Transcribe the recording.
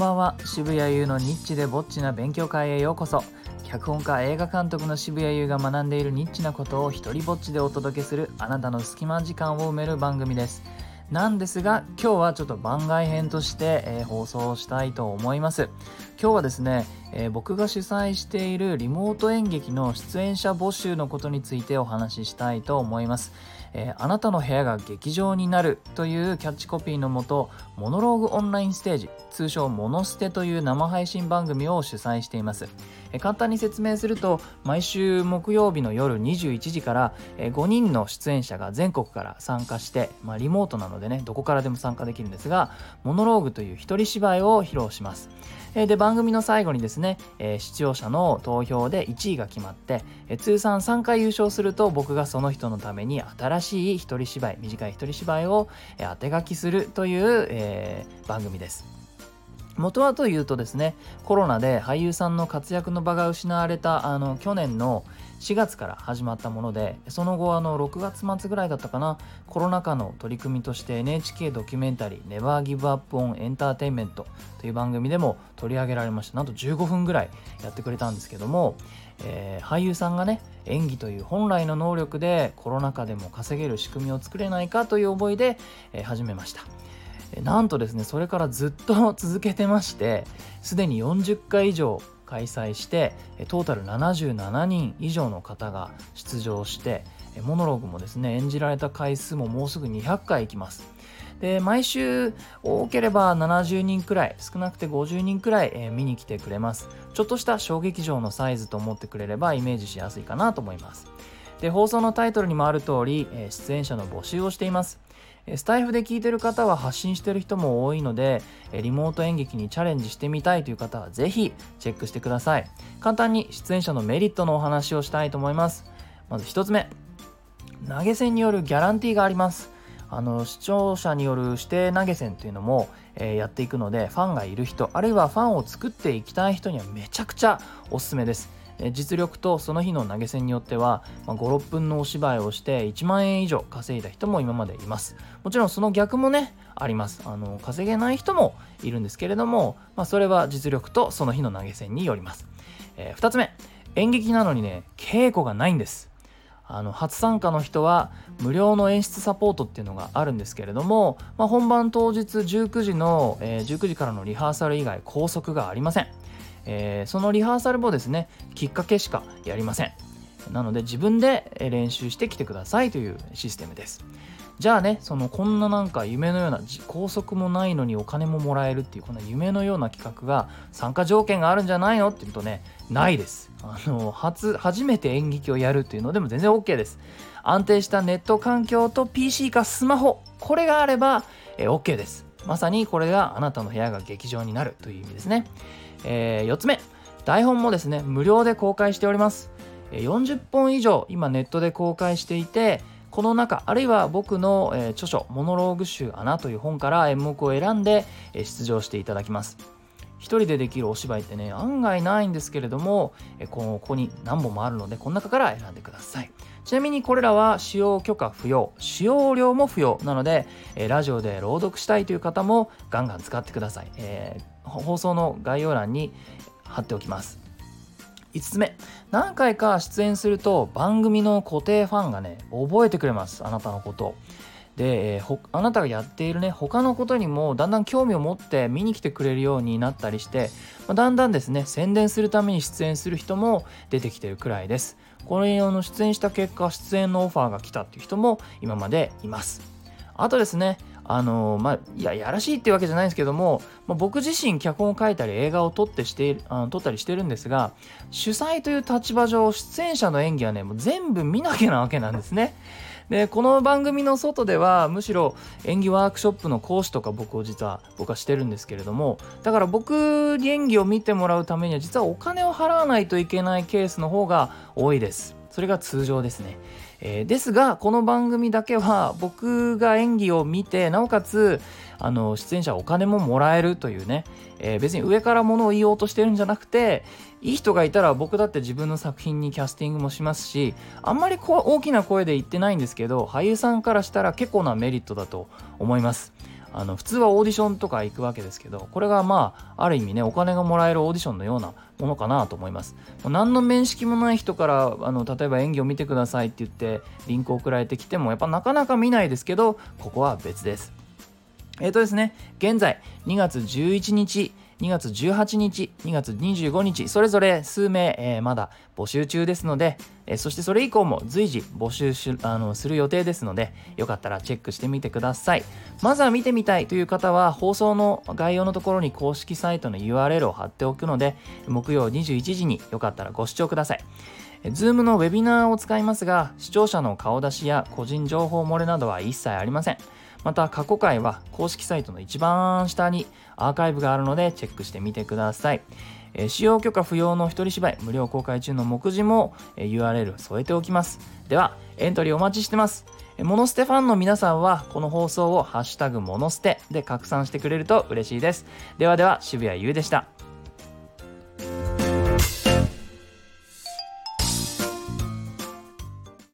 ばんは。渋谷優のニッチでぼっちな勉強会へようこそ。脚本家映画監督の渋谷優が学んでいるニッチなことを一人ぼっちでお届けするあなたの隙間時間を埋める番組です。なんですが今日はちょっと番外編として、えー、放送したいと思います。今日はですね、えー、僕が主催しているリモート演劇の出演者募集のことについてお話ししたいと思います。えー、あなたの部屋が劇場になるというキャッチコピーのもとモノローグオンラインステージ通称モノステという生配信番組を主催しています、えー、簡単に説明すると毎週木曜日の夜21時から、えー、5人の出演者が全国から参加して、まあ、リモートなのでねどこからでも参加できるんですがモノローグという一人芝居を披露します。えで番組の最後にですね、ねえ視聴者の投票で1位が決まって、え通算3回優勝すると僕がその人のために新しい一人芝居短い一人芝居を、え当て書きするという、え、番組です。元はというとですねコロナで俳優さんの活躍の場が失われたあの去年の4月から始まったものでその後あの6月末ぐらいだったかなコロナ禍の取り組みとして NHK ドキュメンタリー「ネバーギブアップオンエンターテインメント」という番組でも取り上げられましたなんと15分ぐらいやってくれたんですけども、えー、俳優さんがね演技という本来の能力でコロナ禍でも稼げる仕組みを作れないかという思いで、えー、始めました。なんとですねそれからずっと続けてましてすでに40回以上開催してトータル77人以上の方が出場してモノログもですね演じられた回数ももうすぐ200回いきます。で毎週多ければ70人くらい少なくて50人くらい、え見に来てくれます。ちょっとした小劇場のサイズと思ってくれればイメージしやすいかなと思います。で放送のタイトルにもある通り、え出演者の募集をしています。スタイフで聞いてる方は発信してる人も多いので、リモート演劇にチャレンジしてみたいという方はぜひチェックしてください。簡単に出演者のメリットのお話をしたいと思います。まず1つ目、投げ銭によるギャランティーがあります。あの視聴者による指定投げ銭というのも、えー、やっていくのでファンがいる人あるいはファンを作っていきたい人にはめちゃくちゃおすすめです実力とその日の投げ銭によっては、ま、56分のお芝居をして1万円以上稼いだ人も今までいます。もちろんその逆もねあります。あの稼げない人もいるんですけれども、まあ、それは実力とその日の投げ銭によります、えー、2つ目演劇なのにね稽古がないんです。あの初参加の人は無料の演出サポートっていうのがあるんですけれども、まあ、本番当日19時の、えー、19時からのリハーサル以外拘束がありません。えー、そのリハーサルもですねきっかけしかやりません。なので自分で練習してきてくださいというシステムです。じゃあねそのこんななんか夢のような拘束もないのにお金ももらえるっていうこんな夢のような企画が参加条件があるんじゃないのって言うとねないです。あの初初めて演劇をやるっていうのでも全然 OK です。安定したネット環境と PC かスマホこれがあれば、え OK です。まさにこれがあなたの部屋が劇場になるという意味ですね。えー、4つ目。台本もですね無料で公開しております。40本以上今ネットで公開していてこの中あるいは僕の、著書「モノローグ集穴」という本から演目を選んで、出場していただきます。一人でできるお芝居ってね案外ないんですけれども、えー、ここに何本もあるのでこの中から選んでください。ちなみにこれらは使用許可不要使用料も不要なので、えラジオで朗読したいという方もガンガン使ってください、えー放送の概要欄に貼っておきます。5つ目。何回か出演すると番組の固定ファンがね覚えてくれます。あなたのことを。で、えー、あなたがやっているね他のことにもだんだん興味を持って見に来てくれるようになったりして、まあ、だんだんですね宣伝するために出演する人も出てきてるくらいです。これの出演した結果出演のオファーが来たっていう人も今までいます。あとですねあのまあ、いや、やらしいっていうわけじゃないんですけども、まあ、僕自身脚本を書いたり映画を撮ってしてあの撮ったりしてるんですが、主催という立場上、出演者の演技はね、もう全部見なきゃなわけなんですね。で、この番組の外では、むしろ演技ワークショップの講師とか僕を実は僕はしてるんですけれども、だから僕に演技を見てもらうためには、実はお金を払わないといけないケースの方が多いです。それが通常ですね。えー、ですがこの番組だけは僕が演技を見てなおかつあの出演者お金ももらえるというね、えー、別に上からものを言おうとしてるんじゃなくていい人がいたら僕だって自分の作品にキャスティングもしますしあんまりこう大きな声で言ってないんですけど俳優さんからしたら結構なメリットだと思いますあの普通はオーディションとか行くわけですけどこれがまあある意味ねお金がもらえるオーディションのようなものかなと思います。何の面識もない人からあの例えば演技を見てくださいって言ってリンクを送られてきてもやっぱなかなか見ないですけどここは別です。えっ、ー、とですね現在2月11日2月18日、2月25日、それぞれ数名、えー、まだ募集中ですので、えー、そしてそれ以降も随時募集しあのする予定ですので、よかったらチェックしてみてください。まずは見てみたいという方は、放送の概要のところに公式サイトの URL を貼っておくので、木曜21時によかったらご視聴ください。Zoom のウェビナーを使いますが、視聴者の顔出しや個人情報漏れなどは一切ありません。また過去回は公式サイトの一番下にアーカイブがあるのでチェックしてみてください。えー、使用許可不要の一人芝居無料公開中の目次も、えー、URL 添えておきます。では、エントリーお待ちしてます。モノステファンの皆さんはこの放送をハッシュタグモノステで拡散してくれると嬉しいです。ではでは渋谷優でした。